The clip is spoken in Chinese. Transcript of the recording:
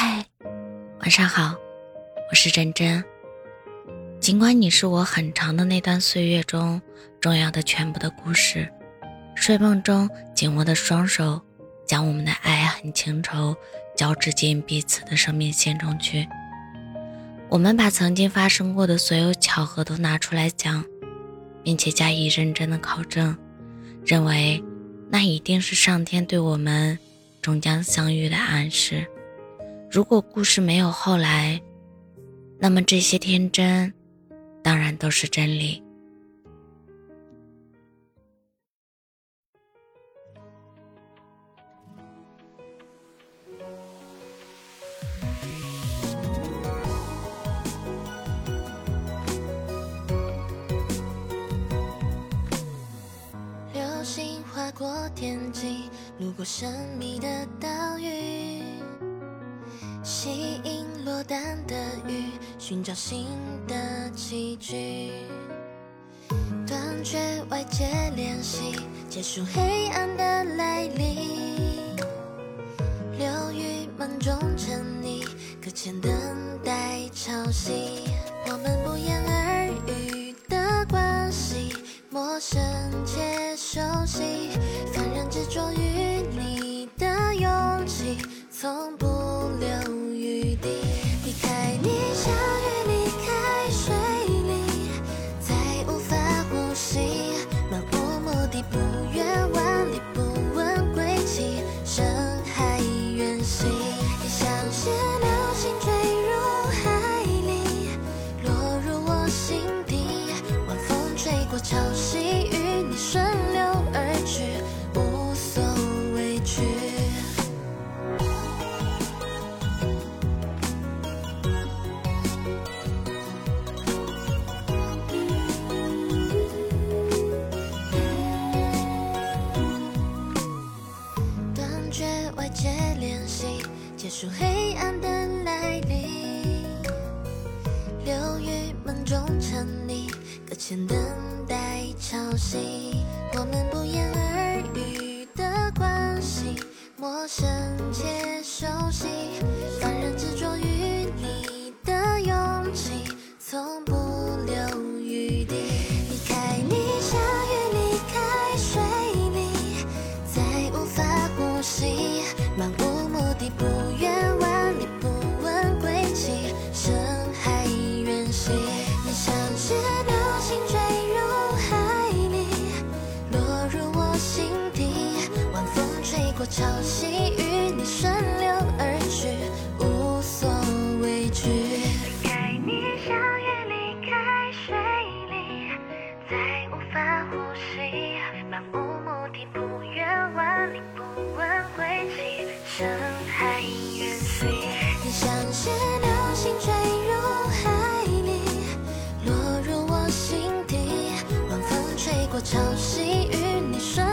嗨，晚上好，我是真真。尽管你是我很长的那段岁月中重要的全部的故事，睡梦中紧握的双手，将我们的爱恨情仇交织进彼此的生命线中去。我们把曾经发生过的所有巧合都拿出来讲，并且加以认真的考证，认为那一定是上天对我们终将相遇的暗示。如果故事没有后来，那么这些天真，当然都是真理。流星划过天际，路过神秘的岛屿。吸引落单的鱼，寻找新的棋局。断绝外界联系，结束黑暗的来临。流于梦中沉溺，搁浅等待潮汐。我们不言而喻的关系，陌生且熟悉。像是流星坠入海里，落入我心底。晚风吹过潮汐，与你顺流而去，无所畏惧。断绝外界联系。结束黑暗的来临，流于梦中沉溺，搁浅等待潮汐。我们不言而喻的关系，陌生且熟悉，放任执着于你的勇气，从不留余地。离开你，下雨，离开水里，再无法呼吸。潮汐与你顺流而去，无所畏惧。该你相也离开水里，再无法呼吸，漫无目的不远万里不问归期，深海远去。你像是流星坠入海里，落入我心底，晚风吹过潮汐与你顺。